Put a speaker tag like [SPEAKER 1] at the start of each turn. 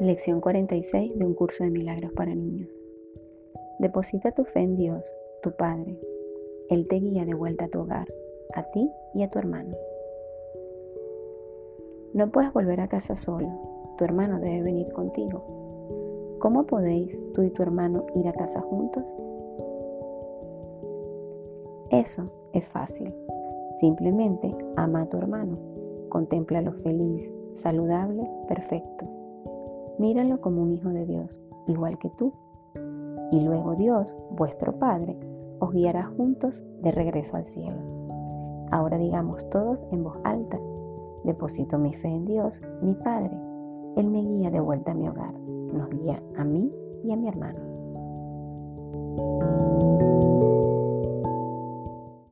[SPEAKER 1] Lección 46 de un curso de milagros para niños. Deposita tu fe en Dios, tu Padre. Él te guía de vuelta a tu hogar, a ti y a tu hermano. No puedes volver a casa solo, tu hermano debe venir contigo. ¿Cómo podéis tú y tu hermano ir a casa juntos? Eso es fácil. Simplemente ama a tu hermano, contémplalo feliz, saludable, perfecto míralo como un hijo de Dios, igual que tú. Y luego Dios, vuestro Padre, os guiará juntos de regreso al cielo. Ahora digamos todos en voz alta, deposito mi fe en Dios, mi Padre. Él me guía de vuelta a mi hogar, nos guía a mí y a mi hermano.